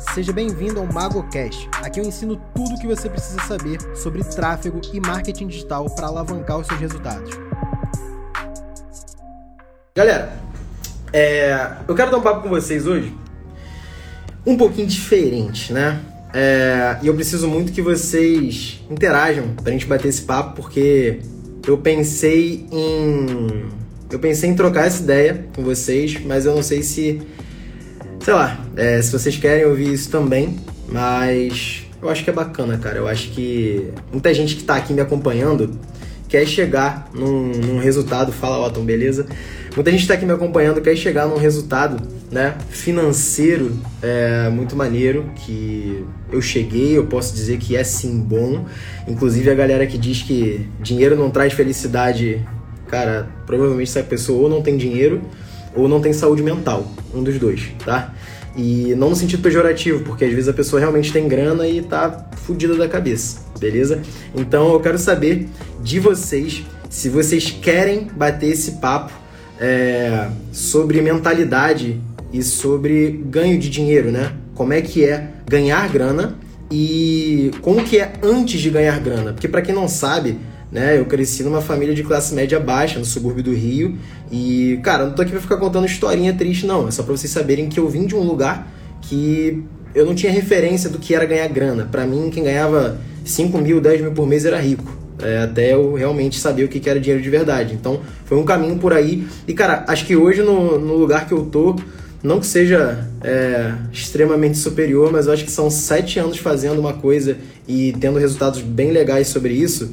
Seja bem-vindo ao MagoCast. Aqui eu ensino tudo o que você precisa saber sobre tráfego e marketing digital para alavancar os seus resultados. Galera, é, eu quero dar um papo com vocês hoje um pouquinho diferente, né? É, e eu preciso muito que vocês interajam pra gente bater esse papo, porque eu pensei em. Eu pensei em trocar essa ideia com vocês, mas eu não sei se sei lá, é, se vocês querem ouvir isso também, mas eu acho que é bacana, cara. Eu acho que muita gente que tá aqui me acompanhando quer chegar num, num resultado. Fala, Otton, beleza? Muita gente está aqui me acompanhando quer chegar num resultado né, financeiro é, muito maneiro que eu cheguei, eu posso dizer que é sim bom. Inclusive a galera que diz que dinheiro não traz felicidade, cara, provavelmente essa pessoa ou não tem dinheiro ou não tem saúde mental, um dos dois, tá? E não no sentido pejorativo, porque às vezes a pessoa realmente tem grana e tá fudida da cabeça, beleza? Então eu quero saber de vocês se vocês querem bater esse papo é, sobre mentalidade e sobre ganho de dinheiro, né? Como é que é ganhar grana e como que é antes de ganhar grana? Porque para quem não sabe, né? Eu cresci numa família de classe média baixa, no subúrbio do Rio. E, cara, não tô aqui pra ficar contando historinha triste, não. É só pra vocês saberem que eu vim de um lugar que eu não tinha referência do que era ganhar grana. Para mim, quem ganhava 5 mil, 10 mil por mês era rico. É, até eu realmente saber o que era dinheiro de verdade. Então, foi um caminho por aí. E, cara, acho que hoje, no, no lugar que eu tô, não que seja é, extremamente superior, mas eu acho que são sete anos fazendo uma coisa e tendo resultados bem legais sobre isso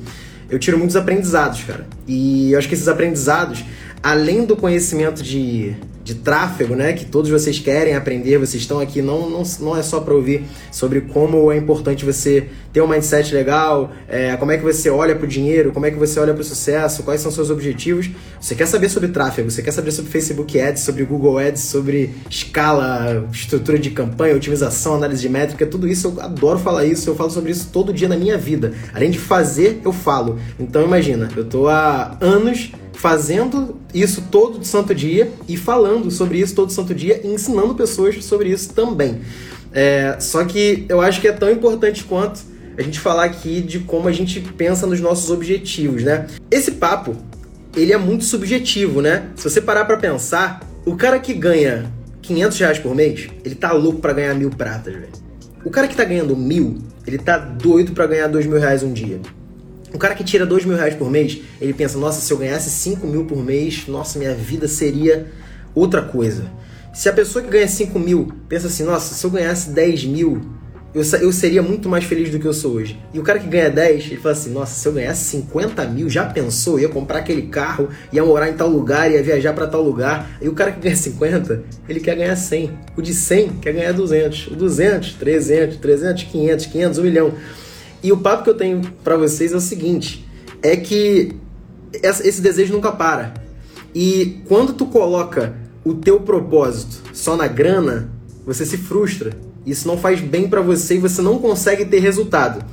eu tiro muitos aprendizados, cara. E eu acho que esses aprendizados, além do conhecimento de de tráfego, né? Que todos vocês querem aprender, vocês estão aqui não, não, não é só para ouvir sobre como é importante você ter um mindset legal, é, como é que você olha para o dinheiro, como é que você olha para o sucesso, quais são seus objetivos. Você quer saber sobre tráfego, você quer saber sobre Facebook Ads, sobre Google Ads, sobre escala, estrutura de campanha, otimização, análise de métrica, tudo isso eu adoro falar isso, eu falo sobre isso todo dia na minha vida. Além de fazer, eu falo. Então imagina, eu tô há anos fazendo isso todo santo dia e falando sobre isso todo santo dia e ensinando pessoas sobre isso também. É, só que eu acho que é tão importante quanto a gente falar aqui de como a gente pensa nos nossos objetivos, né? Esse papo, ele é muito subjetivo, né? Se você parar para pensar, o cara que ganha 500 reais por mês, ele tá louco para ganhar mil pratas, velho. O cara que tá ganhando mil, ele tá doido para ganhar dois mil reais um dia. O cara que tira dois mil reais por mês, ele pensa, nossa, se eu ganhasse 5 mil por mês, nossa, minha vida seria outra coisa. Se a pessoa que ganha 5 mil pensa assim, nossa, se eu ganhasse 10 mil, eu, eu seria muito mais feliz do que eu sou hoje. E o cara que ganha 10, ele fala assim, nossa, se eu ganhasse 50 mil, já pensou? Ia comprar aquele carro, ia morar em tal lugar, ia viajar para tal lugar. E o cara que ganha 50, ele quer ganhar 100. O de 100 quer ganhar 200. O 200, 300, 300, 500, 500, 1 milhão. E o papo que eu tenho para vocês é o seguinte: é que esse desejo nunca para. E quando tu coloca o teu propósito só na grana, você se frustra. Isso não faz bem para você e você não consegue ter resultado.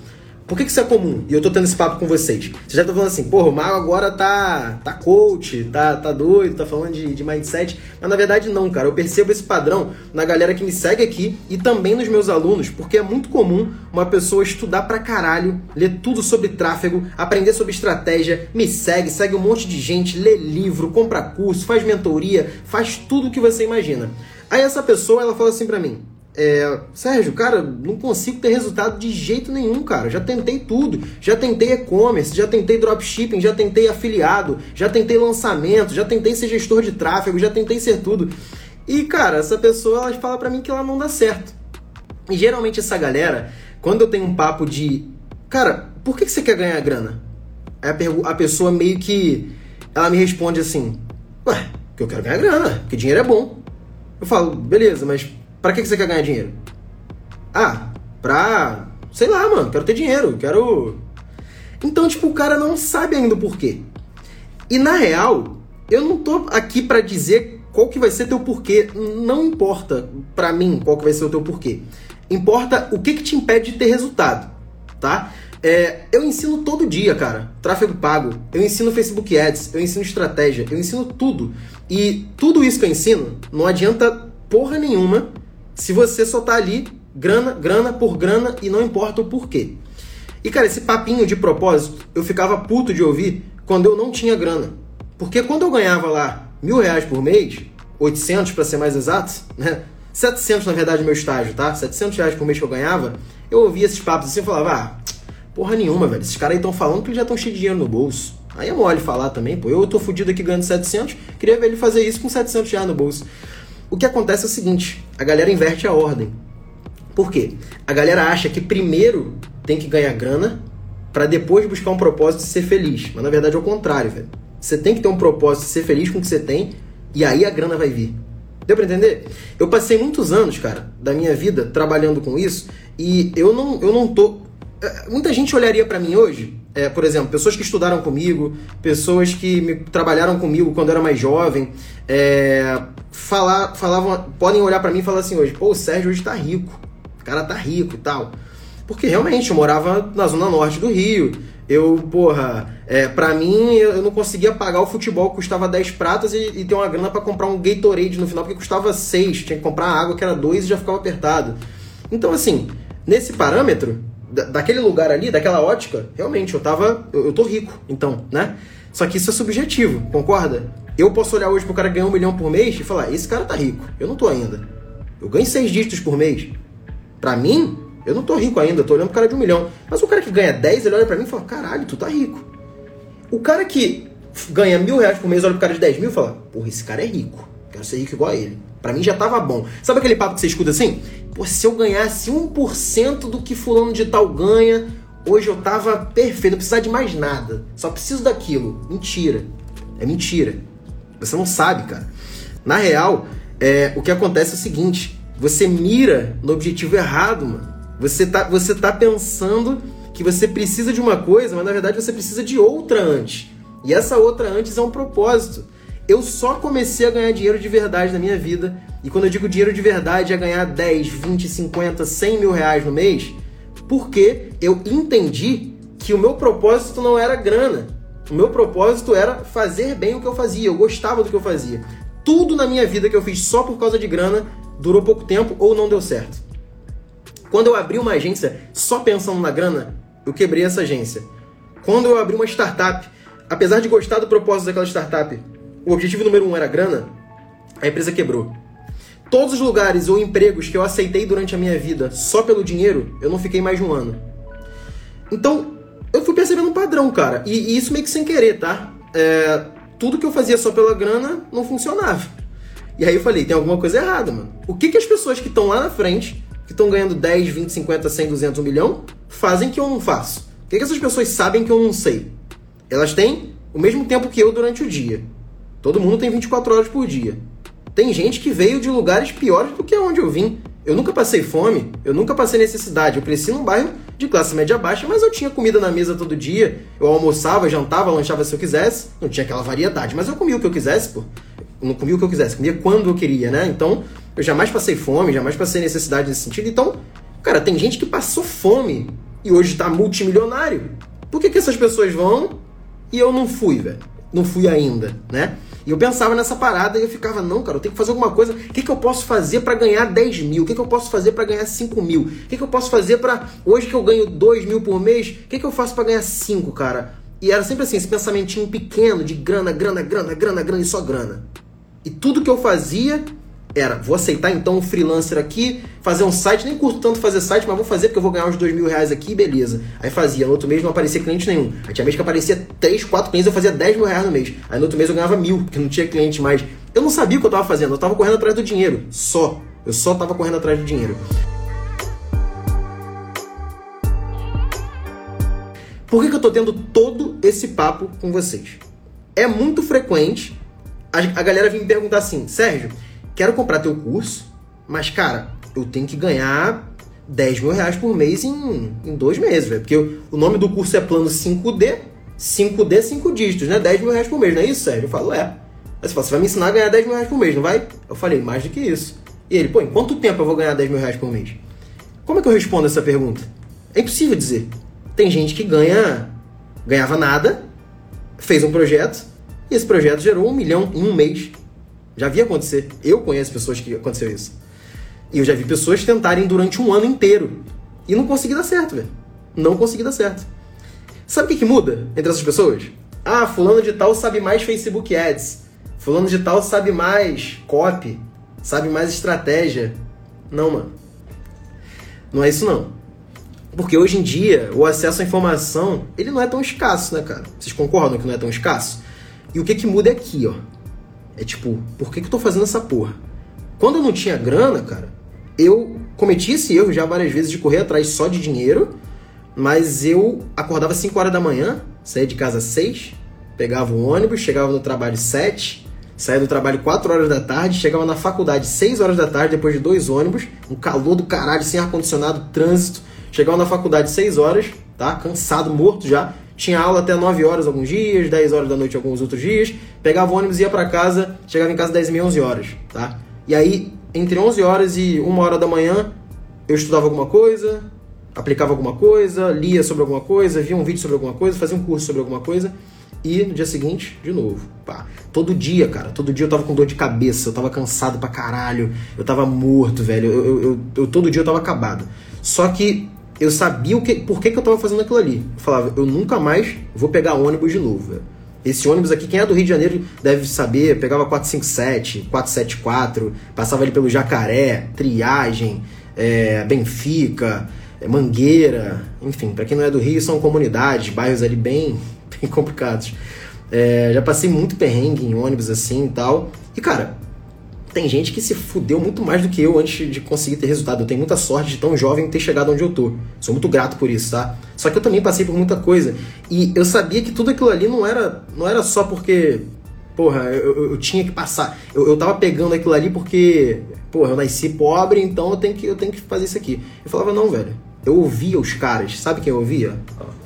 Por que, que isso é comum? E eu tô tendo esse papo com vocês. Você já tá falando assim, porra, o Mago agora tá, tá coach, tá, tá doido, tá falando de, de mindset. Mas na verdade não, cara. Eu percebo esse padrão na galera que me segue aqui e também nos meus alunos, porque é muito comum uma pessoa estudar pra caralho, ler tudo sobre tráfego, aprender sobre estratégia, me segue, segue um monte de gente, lê livro, compra curso, faz mentoria, faz tudo o que você imagina. Aí essa pessoa, ela fala assim pra mim, é, Sérgio, cara, não consigo ter resultado de jeito nenhum, cara. Já tentei tudo. Já tentei e-commerce, já tentei dropshipping, já tentei afiliado, já tentei lançamento, já tentei ser gestor de tráfego, já tentei ser tudo. E, cara, essa pessoa ela fala para mim que ela não dá certo. E geralmente essa galera, quando eu tenho um papo de, cara, por que, você quer ganhar grana? Aí a, a pessoa meio que ela me responde assim: Ué, porque eu quero ganhar grana, porque dinheiro é bom. Eu falo, beleza, mas Pra que, que você quer ganhar dinheiro? Ah, pra. Sei lá, mano, quero ter dinheiro, quero. Então, tipo, o cara não sabe ainda o porquê. E na real, eu não tô aqui para dizer qual que vai ser teu porquê. Não importa para mim qual que vai ser o teu porquê. Importa o que, que te impede de ter resultado, tá? É, eu ensino todo dia, cara, tráfego pago. Eu ensino Facebook Ads, eu ensino estratégia, eu ensino tudo. E tudo isso que eu ensino não adianta porra nenhuma se você só tá ali grana, grana por grana e não importa o porquê. E cara, esse papinho de propósito, eu ficava puto de ouvir quando eu não tinha grana. Porque quando eu ganhava lá mil reais por mês, 800 para ser mais exato, né? 700 na verdade meu estágio, tá? 700 reais por mês que eu ganhava, eu ouvia esses papos assim e falava, ah, porra nenhuma, velho. Esses caras aí estão falando que eles já estão cheios de dinheiro no bolso. Aí é mole falar também, pô. Eu tô fudido aqui ganhando 700, queria ver ele fazer isso com 700 reais no bolso. O que acontece é o seguinte, a galera inverte a ordem. Por quê? A galera acha que primeiro tem que ganhar grana para depois buscar um propósito de ser feliz. Mas na verdade é o contrário, velho. Você tem que ter um propósito de ser feliz com o que você tem e aí a grana vai vir. Deu pra entender? Eu passei muitos anos, cara, da minha vida trabalhando com isso e eu não, eu não tô. É, muita gente olharia para mim hoje, é, por exemplo, pessoas que estudaram comigo, pessoas que me, trabalharam comigo quando eu era mais jovem, é, falar, falavam, podem olhar para mim e falar assim hoje: pô, o Sérgio hoje tá rico, o cara tá rico e tal. Porque realmente eu morava na zona norte do Rio, eu, porra, é, pra mim eu não conseguia pagar o futebol que custava 10 pratas e, e ter uma grana para comprar um Gatorade no final, porque custava 6. Tinha que comprar água que era 2 e já ficava apertado. Então, assim, nesse parâmetro, da, daquele lugar ali, daquela ótica, realmente eu tava. Eu, eu tô rico, então, né? Só que isso é subjetivo, concorda? Eu posso olhar hoje pro cara ganhar um milhão por mês e falar, esse cara tá rico, eu não tô ainda. Eu ganho seis dígitos por mês. Pra mim, eu não tô rico ainda, tô olhando pro cara de um milhão. Mas o cara que ganha 10, ele olha pra mim e fala, caralho, tu tá rico. O cara que ganha mil reais por mês, olha pro cara de 10 mil e fala, porra, esse cara é rico. Quero ser rico igual a ele. Pra mim já tava bom. Sabe aquele papo que você escuta assim? Pô, se eu ganhasse 1% do que fulano de tal ganha, hoje eu tava perfeito, não precisava de mais nada. Só preciso daquilo. Mentira. É mentira. Você não sabe, cara. Na real, é, o que acontece é o seguinte: você mira no objetivo errado, mano. Você tá, você tá pensando que você precisa de uma coisa, mas na verdade você precisa de outra antes. E essa outra antes é um propósito. Eu só comecei a ganhar dinheiro de verdade na minha vida. E quando eu digo dinheiro de verdade, é ganhar 10, 20, 50, 100 mil reais no mês, porque eu entendi que o meu propósito não era grana. O meu propósito era fazer bem o que eu fazia. Eu gostava do que eu fazia. Tudo na minha vida que eu fiz só por causa de grana durou pouco tempo ou não deu certo. Quando eu abri uma agência só pensando na grana, eu quebrei essa agência. Quando eu abri uma startup, apesar de gostar do propósito daquela startup, o objetivo número um era grana, a empresa quebrou. Todos os lugares ou empregos que eu aceitei durante a minha vida só pelo dinheiro, eu não fiquei mais de um ano. Então, eu fui percebendo um padrão, cara. E, e isso meio que sem querer, tá? É, tudo que eu fazia só pela grana não funcionava. E aí eu falei, tem alguma coisa errada, mano. O que, que as pessoas que estão lá na frente que estão ganhando 10, 20, 50, 100, 200, 1 milhão, fazem que eu não faço. O que, que essas pessoas sabem que eu não sei? Elas têm o mesmo tempo que eu durante o dia. Todo mundo tem 24 horas por dia. Tem gente que veio de lugares piores do que onde eu vim. Eu nunca passei fome, eu nunca passei necessidade. Eu cresci num bairro de classe média baixa, mas eu tinha comida na mesa todo dia. Eu almoçava, jantava, lanchava se eu quisesse. Não tinha aquela variedade, mas eu comia o que eu quisesse, pô. Eu não comia o que eu quisesse, comia quando eu queria, né? Então, eu jamais passei fome, jamais passei necessidade nesse sentido. Então, cara, tem gente que passou fome e hoje está multimilionário. Por que, que essas pessoas vão e eu não fui, velho? Não fui ainda, né? E eu pensava nessa parada e eu ficava, não, cara, eu tenho que fazer alguma coisa. O que, que eu posso fazer para ganhar 10 mil? O que, que eu posso fazer para ganhar 5 mil? O que, que eu posso fazer para Hoje que eu ganho 2 mil por mês, o que, que eu faço para ganhar 5, cara? E era sempre assim, esse pensamentinho pequeno de grana, grana, grana, grana, grana e só grana. E tudo que eu fazia era, vou aceitar então um freelancer aqui, fazer um site, nem curto tanto fazer site, mas vou fazer porque eu vou ganhar uns dois mil reais aqui, beleza. Aí fazia, no outro mês não aparecia cliente nenhum. Aí tinha mês que aparecia três, quatro clientes, eu fazia 10 mil reais no mês. Aí no outro mês eu ganhava mil, porque não tinha cliente mais. Eu não sabia o que eu tava fazendo, eu tava correndo atrás do dinheiro, só. Eu só tava correndo atrás do dinheiro. Por que, que eu tô tendo todo esse papo com vocês? É muito frequente a, a galera vir me perguntar assim, Sérgio, quero comprar teu curso, mas, cara, eu tenho que ganhar 10 mil reais por mês em, em dois meses, velho. Porque o, nome do curso é plano 5D, 5D, 5 dígitos, né? 10 mil reais por mês, não é isso, Sérgio? Eu falo, é. Aí você fala, você vai me ensinar a ganhar 10 mil reais por mês, não vai? Eu falei, mais do que isso. E ele, pô, em quanto tempo eu vou ganhar 10 mil reais por mês? Como é que eu respondo essa pergunta? É impossível dizer. Tem gente que ganha, ganhava nada, fez um projeto, e esse projeto gerou um milhão em um mês. Já vi acontecer. Eu conheço pessoas que aconteceu isso. E eu já vi pessoas tentarem durante um ano inteiro. E não consegui dar certo, velho. Não consegui dar certo. Sabe o que, que muda entre essas pessoas? Ah, fulano de tal sabe mais Facebook Ads. Fulano de tal sabe mais copy, sabe mais estratégia. Não, mano. Não é isso não. Porque hoje em dia, o acesso à informação, ele não é tão escasso, né, cara? Vocês concordam que não é tão escasso? E o que que muda é aqui, ó. É tipo, por que que eu tô fazendo essa porra? Quando eu não tinha grana, cara, eu cometi esse erro já várias vezes de correr atrás só de dinheiro, mas eu acordava 5 horas da manhã, saía de casa às 6, pegava o ônibus, chegava no trabalho 7, saía do trabalho 4 horas da tarde, chegava na faculdade 6 horas da tarde, depois de dois ônibus, um calor do caralho, sem ar-condicionado, trânsito, chegava na faculdade 6 horas, tá? Cansado, morto já, tinha aula até 9 horas alguns dias, 10 horas da noite alguns outros dias, pegava o ônibus, ia para casa, chegava em casa 10 e meia, 11 horas, tá? E aí, entre 11 horas e 1 hora da manhã, eu estudava alguma coisa, aplicava alguma coisa, lia sobre alguma coisa, via um vídeo sobre alguma coisa, fazia um curso sobre alguma coisa, e no dia seguinte, de novo. Pá. Todo dia, cara, todo dia eu tava com dor de cabeça, eu tava cansado pra caralho, eu tava morto, velho, eu, eu, eu, eu todo dia eu tava acabado. Só que eu sabia o que, por que, que eu tava fazendo aquilo ali. Eu falava, eu nunca mais vou pegar ônibus de novo. Esse ônibus aqui, quem é do Rio de Janeiro deve saber, pegava 457, 474, passava ali pelo Jacaré, Triagem, é, Benfica, é, Mangueira, enfim, para quem não é do Rio, são comunidades, bairros ali bem, bem complicados. É, já passei muito perrengue em ônibus assim e tal. E cara, tem gente que se fudeu muito mais do que eu antes de conseguir ter resultado. Eu tenho muita sorte de tão jovem ter chegado onde eu tô. Sou muito grato por isso, tá? Só que eu também passei por muita coisa. E eu sabia que tudo aquilo ali não era, não era só porque. Porra, eu, eu, eu tinha que passar. Eu, eu tava pegando aquilo ali porque. Porra, eu nasci pobre, então eu tenho que, eu tenho que fazer isso aqui. Eu falava, não, velho. Eu ouvia os caras. Sabe quem eu ouvia?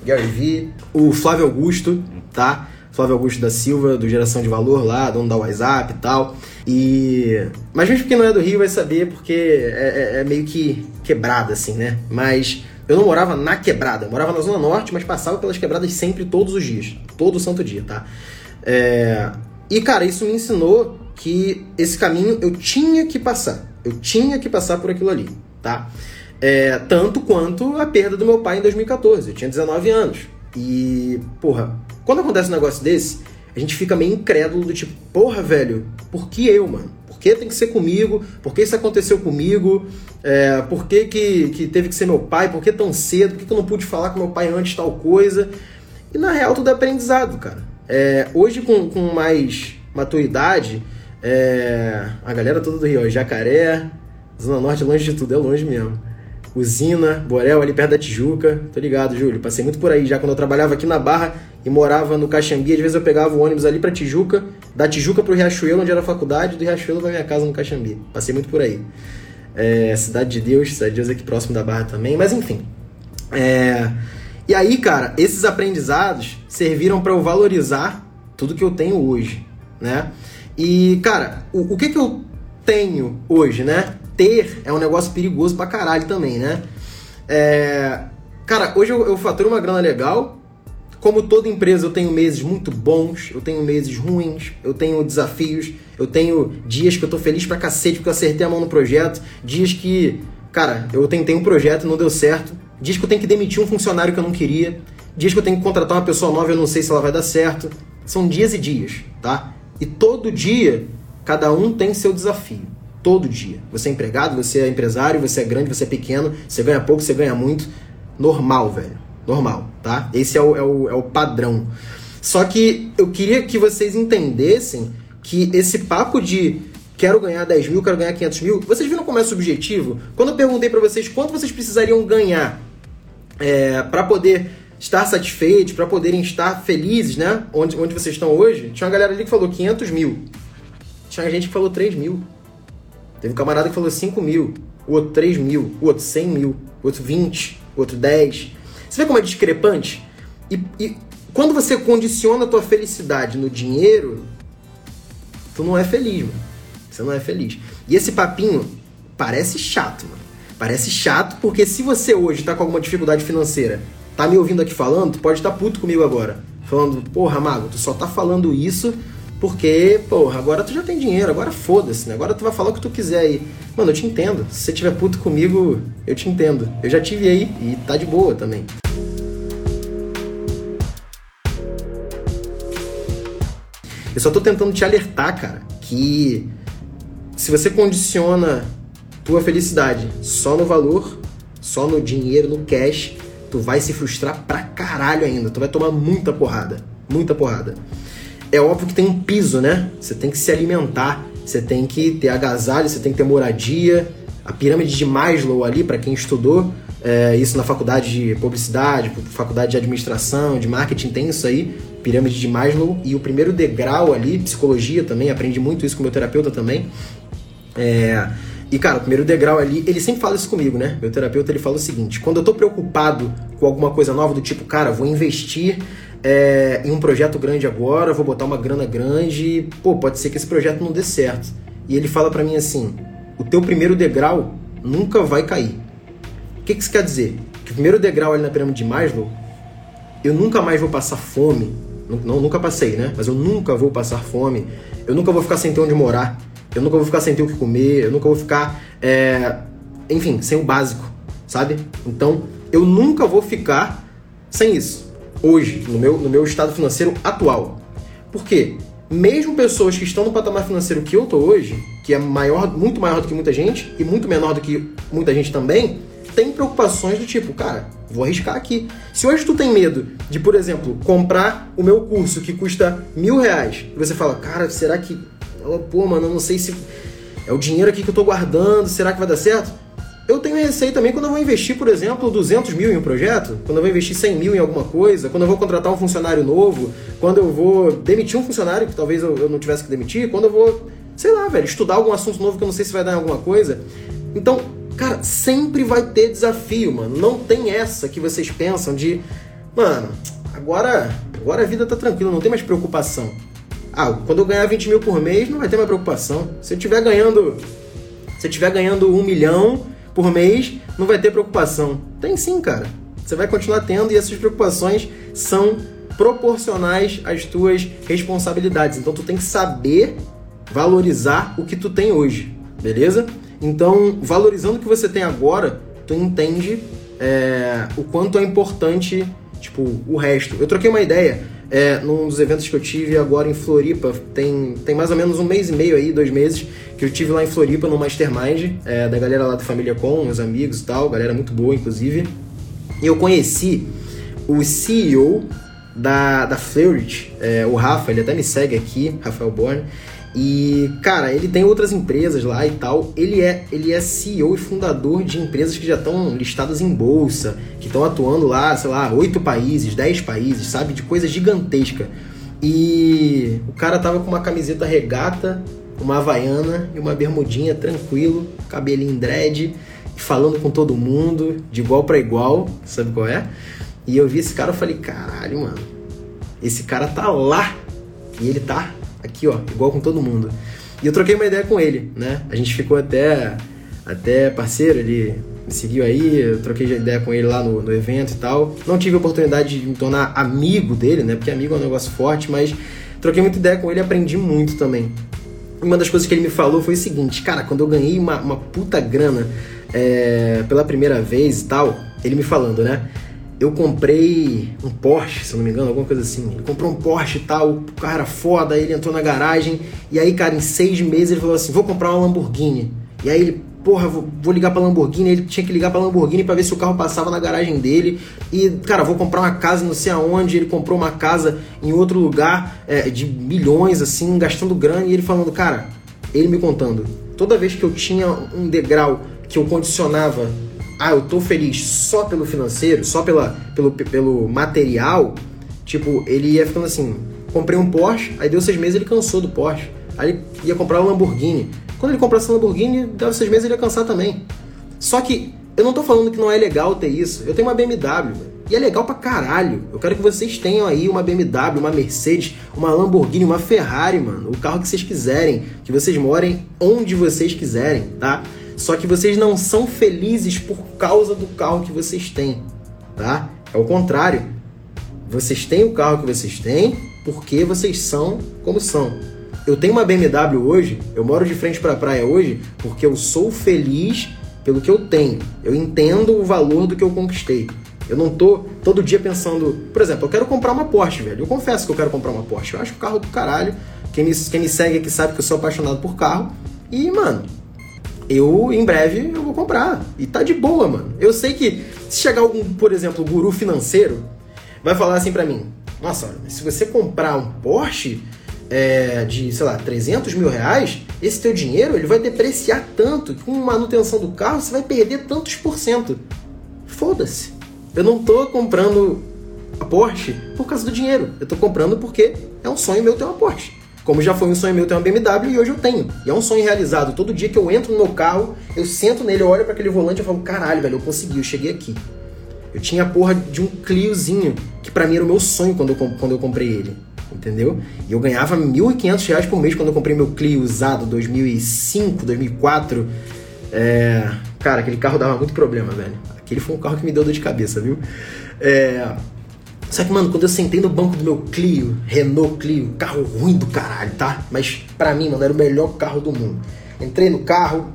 Gary Vee, o Flávio Augusto, tá? Flávio Augusto da Silva, do Geração de Valor lá, dono da WhatsApp e tal. E. Mas mesmo quem não é do Rio vai saber porque é, é, é meio que quebrada, assim, né? Mas eu não morava na quebrada, eu morava na Zona Norte, mas passava pelas quebradas sempre, todos os dias. Todo santo dia, tá? É... E, cara, isso me ensinou que esse caminho eu tinha que passar. Eu tinha que passar por aquilo ali, tá? É, tanto quanto a perda do meu pai em 2014. Eu tinha 19 anos. E, porra, quando acontece um negócio desse, a gente fica meio incrédulo do tipo, porra, velho, por que eu, mano? Por que tem que ser comigo? Por que isso aconteceu comigo? É, por que, que, que, teve que ser meu pai? Por que tão cedo? Por que, que eu não pude falar com meu pai antes tal coisa? E na real, tudo é aprendizado, cara. É, hoje, com, com mais maturidade, é, a galera toda do Rio, Jacaré, Zona Norte, longe de tudo, é longe mesmo. Usina, Borel, ali perto da Tijuca. Tô ligado, Júlio. Passei muito por aí já quando eu trabalhava aqui na Barra e morava no Caxambi. Às vezes eu pegava o ônibus ali pra Tijuca, da Tijuca pro Riachuelo, onde era a faculdade, do Riachuelo pra minha casa no Caxambi. Passei muito por aí. É, Cidade de Deus, Cidade de Deus aqui próximo da Barra também, mas enfim. É... E aí, cara, esses aprendizados serviram para eu valorizar tudo que eu tenho hoje, né? E, cara, o, o que que eu tenho hoje, né? Ter é um negócio perigoso pra caralho também, né? É... Cara, hoje eu, eu faturo uma grana legal. Como toda empresa, eu tenho meses muito bons, eu tenho meses ruins, eu tenho desafios, eu tenho dias que eu tô feliz pra cacete porque eu acertei a mão no projeto, dias que, cara, eu tentei um projeto e não deu certo, dias que eu tenho que demitir um funcionário que eu não queria, dias que eu tenho que contratar uma pessoa nova e eu não sei se ela vai dar certo. São dias e dias, tá? E todo dia, cada um tem seu desafio todo dia. Você é empregado, você é empresário, você é grande, você é pequeno, você ganha pouco, você ganha muito. Normal, velho. Normal, tá? Esse é o, é o, é o padrão. Só que eu queria que vocês entendessem que esse papo de quero ganhar 10 mil, quero ganhar 500 mil, vocês viram como é subjetivo? Quando eu perguntei para vocês quanto vocês precisariam ganhar é, para poder estar satisfeitos, para poderem estar felizes, né? Onde, onde vocês estão hoje, tinha uma galera ali que falou 500 mil. Tinha gente que falou 3 mil. Teve um camarada que falou 5 mil, o outro 3 mil, o outro 100 mil, o outro 20, o outro 10. Você vê como é discrepante? E, e quando você condiciona a tua felicidade no dinheiro, tu não é feliz, mano. Você não é feliz. E esse papinho parece chato, mano. Parece chato porque se você hoje tá com alguma dificuldade financeira, tá me ouvindo aqui falando, tu pode estar tá puto comigo agora. Falando, porra, Mago, tu só tá falando isso Porque, porra, agora tu já tem dinheiro, agora foda-se, né? Agora tu vai falar o que tu quiser aí. Mano, eu te entendo. Se você tiver puto comigo, eu te entendo. Eu já tive aí e tá de boa também. Eu só tô tentando te alertar, cara, que se você condiciona tua felicidade só no valor, só no dinheiro, no cash, tu vai se frustrar pra caralho ainda. Tu vai tomar muita porrada. Muita porrada. É óbvio que tem um piso, né? Você tem que se alimentar, você tem que ter agasalho, você tem que ter moradia. A pirâmide de Maslow ali, para quem estudou é, isso na faculdade de publicidade, faculdade de administração, de marketing, tem isso aí, pirâmide de Maslow. E o primeiro degrau ali, psicologia também, aprendi muito isso com meu terapeuta também. É, e, cara, o primeiro degrau ali, ele sempre fala isso comigo, né? Meu terapeuta, ele fala o seguinte, quando eu tô preocupado com alguma coisa nova, do tipo, cara, vou investir é, em um projeto grande agora, vou botar uma grana grande, pô, pode ser que esse projeto não dê certo. E ele fala para mim assim, o teu primeiro degrau nunca vai cair. O que, que isso quer dizer? Que o primeiro degrau ali na pirâmide de Maslow, eu nunca mais vou passar fome, não, nunca passei, né? Mas eu nunca vou passar fome, eu nunca vou ficar sem ter onde morar, eu nunca vou ficar sem ter o que comer, eu nunca vou ficar, é, enfim, sem o básico, sabe? Então, eu nunca vou ficar sem isso, hoje, no meu, no meu estado financeiro atual. Por quê? Mesmo pessoas que estão no patamar financeiro que eu tô hoje, que é maior, muito maior do que muita gente, e muito menor do que muita gente também, tem preocupações do tipo, cara, vou arriscar aqui. Se hoje tu tem medo de, por exemplo, comprar o meu curso que custa mil reais, e você fala, cara, será que pô, mano, eu não sei se é o dinheiro aqui que eu tô guardando, será que vai dar certo? Eu tenho receio também quando eu vou investir, por exemplo, 200 mil em um projeto, quando eu vou investir 100 mil em alguma coisa, quando eu vou contratar um funcionário novo, quando eu vou demitir um funcionário que talvez eu não tivesse que demitir, quando eu vou, sei lá, velho, estudar algum assunto novo que eu não sei se vai dar em alguma coisa. Então, cara, sempre vai ter desafio, mano. Não tem essa que vocês pensam de, mano, agora, agora a vida tá tranquila, não tem mais preocupação. Ah, quando eu ganhar 20 mil por mês, não vai ter mais preocupação. Se eu estiver ganhando. Se eu ganhando um milhão por mês, não vai ter preocupação. Tem sim, cara. Você vai continuar tendo e essas preocupações são proporcionais às tuas responsabilidades. Então tu tem que saber valorizar o que tu tem hoje, beleza? Então, valorizando o que você tem agora, tu entende é, o quanto é importante, tipo, o resto. Eu troquei uma ideia é, num dos eventos que eu tive agora em Floripa, tem, tem mais ou menos um mês e meio aí, dois meses, que eu tive lá em Floripa no Mastermind, é, da galera lá da Família Com, meus amigos e tal, galera muito boa, inclusive. E eu conheci o CEO da, da Fleurit, é, o Rafa, ele até me segue aqui, Rafael Borne, e, cara, ele tem outras empresas lá e tal. Ele é, ele é CEO e fundador de empresas que já estão listadas em bolsa, que estão atuando lá, sei lá, oito países, dez países, sabe? De coisa gigantesca. E o cara tava com uma camiseta regata, uma havaiana e uma bermudinha tranquilo, cabelinho dread, falando com todo mundo, de igual para igual, sabe qual é? E eu vi esse cara e falei, caralho, mano, esse cara tá lá e ele tá aqui, ó, igual com todo mundo. E eu troquei uma ideia com ele, né? A gente ficou até, até parceiro, ele me seguiu aí, eu troquei ideia com ele lá no, no evento e tal. Não tive oportunidade de me tornar amigo dele, né? Porque amigo é um negócio forte, mas troquei muita ideia com ele e aprendi muito também. Uma das coisas que ele me falou foi o seguinte, cara, quando eu ganhei uma, uma puta grana é, pela primeira vez e tal, ele me falando, né? Eu comprei um Porsche, se não me engano, alguma coisa assim. Ele comprou um Porsche e tal, o carro era foda, aí ele entrou na garagem, e aí, cara, em seis meses ele falou assim: vou comprar uma Lamborghini. E aí ele, porra, vou, vou ligar pra Lamborghini, ele tinha que ligar pra Lamborghini para ver se o carro passava na garagem dele. E, cara, vou comprar uma casa não sei aonde. Ele comprou uma casa em outro lugar é, de milhões, assim, gastando grana, e ele falando, cara, ele me contando, toda vez que eu tinha um degrau que eu condicionava ah, eu tô feliz só pelo financeiro, só pela, pelo, pelo material, tipo, ele ia ficando assim, comprei um Porsche, aí deu seis meses ele cansou do Porsche. Aí ele ia comprar um Lamborghini. Quando ele comprasse um Lamborghini, dava seis meses ele ia cansar também. Só que eu não tô falando que não é legal ter isso. Eu tenho uma BMW, e é legal pra caralho. Eu quero que vocês tenham aí uma BMW, uma Mercedes, uma Lamborghini, uma Ferrari, mano. O carro que vocês quiserem. Que vocês morem onde vocês quiserem, tá? Só que vocês não são felizes por causa do carro que vocês têm, tá? É o contrário. Vocês têm o carro que vocês têm porque vocês são como são. Eu tenho uma BMW hoje, eu moro de frente para a praia hoje, porque eu sou feliz pelo que eu tenho. Eu entendo o valor do que eu conquistei. Eu não tô todo dia pensando, por exemplo, eu quero comprar uma Porsche, velho. Eu confesso que eu quero comprar uma Porsche. Eu acho o carro do caralho. Quem me, quem me segue aqui sabe que eu sou apaixonado por carro. E, mano, eu em breve eu vou comprar. E tá de boa, mano. Eu sei que se chegar algum, por exemplo, guru financeiro, vai falar assim para mim: Nossa, se você comprar um Porsche é, de, sei lá, 300 mil reais, esse teu dinheiro ele vai depreciar tanto que com manutenção do carro você vai perder tantos por cento. Foda-se. Eu não tô comprando a Porsche por causa do dinheiro. Eu tô comprando porque é um sonho meu ter uma Porsche. Como já foi um sonho meu ter uma BMW e hoje eu tenho. E é um sonho realizado. Todo dia que eu entro no meu carro, eu sento nele, eu olho para aquele volante e falo: caralho, velho, eu consegui, eu cheguei aqui. Eu tinha a porra de um Cliozinho, que para mim era o meu sonho quando eu, quando eu comprei ele. Entendeu? E eu ganhava R$ 1.500 por mês quando eu comprei meu Clio usado, 2005, 2004. É... Cara, aquele carro dava muito problema, velho. Aquele foi um carro que me deu dor de cabeça, viu? É... Só que, mano, quando eu sentei no banco do meu Clio, Renault Clio, carro ruim do caralho, tá? Mas pra mim, mano, era o melhor carro do mundo. Entrei no carro,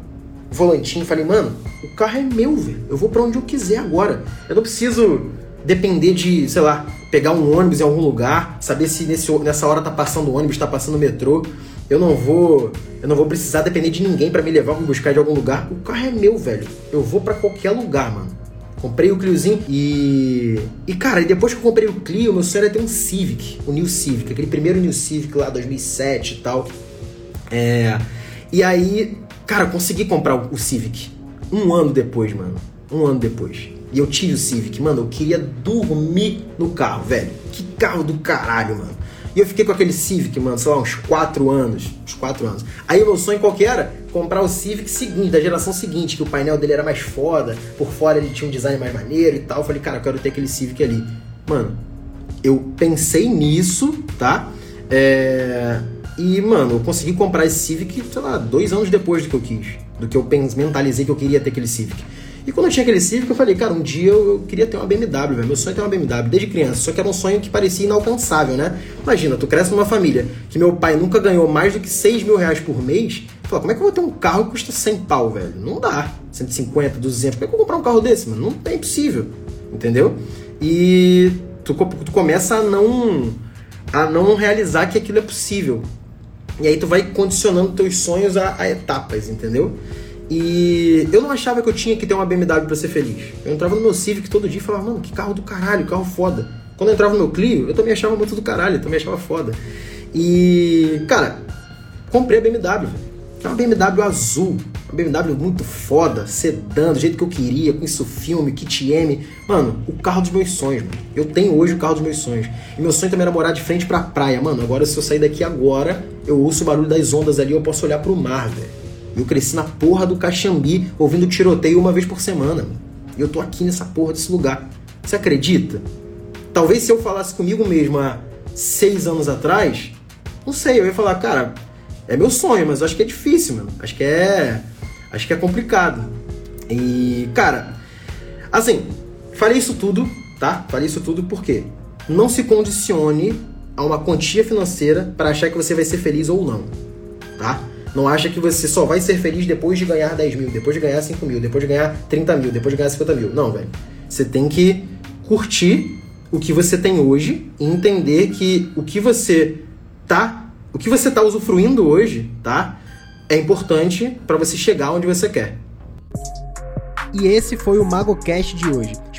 volantinho, falei, mano, o carro é meu, velho. Eu vou para onde eu quiser agora. Eu não preciso depender de, sei lá, pegar um ônibus em algum lugar, saber se nesse, nessa hora tá passando o ônibus, tá passando o metrô. Eu não vou, eu não vou precisar depender de ninguém para me levar, me buscar de algum lugar. O carro é meu, velho. Eu vou para qualquer lugar, mano. Comprei o Cliozinho e. E cara, e depois que eu comprei o Clio, meu sonho era ter um Civic, o New Civic, aquele primeiro New Civic lá, 2007 e tal. É. E aí, cara, eu consegui comprar o Civic. Um ano depois, mano. Um ano depois. E eu tive o Civic, mano. Eu queria dormir no carro, velho. Que carro do caralho, mano. E eu fiquei com aquele Civic, mano, sei lá, uns 4 anos. Uns 4 anos. Aí o meu sonho qual que era? Comprar o Civic seguinte, da geração seguinte, que o painel dele era mais foda, por fora ele tinha um design mais maneiro e tal. Eu falei, cara, eu quero ter aquele Civic ali. Mano, eu pensei nisso, tá? É... E, mano, eu consegui comprar esse Civic, sei lá, dois anos depois do que eu quis. Do que eu mentalizei que eu queria ter aquele Civic. E quando eu tinha aquele Civic, eu falei, cara, um dia eu, queria ter uma BMW, velho. Meu sonho é ter uma BMW, desde criança. Só que era um sonho que parecia inalcançável, né? Imagina, tu cresce numa família que meu pai nunca ganhou mais do que 6 mil reais por mês. Fala, como é que eu vou ter um carro que custa 100 pau, velho? Não dá. 150, 200. Como é que eu vou comprar um carro desse, mano? Não é impossível. Entendeu? E tu, tu começa a não, a não realizar que aquilo é possível. E aí tu vai condicionando teus sonhos a, a etapas, entendeu? E eu não achava que eu tinha que ter uma BMW para ser feliz. Eu entrava no meu Civic todo dia e falava, mano, que carro do caralho, carro foda. Quando eu entrava no meu Clio, eu também achava muito do caralho, eu também achava foda. E, cara, comprei a BMW, É uma BMW azul, uma BMW muito foda, sedã, do jeito que eu queria, com isso filme, kit M. Mano, o carro dos meus sonhos, mano. Eu tenho hoje o carro dos meus sonhos. E meu sonho também era morar de frente pra praia, mano. Agora, se eu sair daqui agora, eu ouço o barulho das ondas ali, eu posso olhar pro mar, velho. Eu cresci na porra do Caxambi, ouvindo tiroteio uma vez por semana. E eu tô aqui nessa porra desse lugar. Você acredita? Talvez se eu falasse comigo mesmo há seis anos atrás, não sei, eu ia falar, cara, é meu sonho, mas acho que é difícil, mano. Acho que é. Acho que é complicado. E, cara, assim, falei isso tudo, tá? Falei isso tudo porque não se condicione a uma quantia financeira para achar que você vai ser feliz ou não, tá? Não acha que você só vai ser feliz depois de ganhar 10 mil, depois de ganhar 5 mil, depois de ganhar 30 mil, depois de ganhar 50 mil. Não, velho. Você tem que curtir o que você tem hoje e entender que o que você tá, o que você tá usufruindo hoje, tá? É importante para você chegar onde você quer. E esse foi o MagoCast de hoje.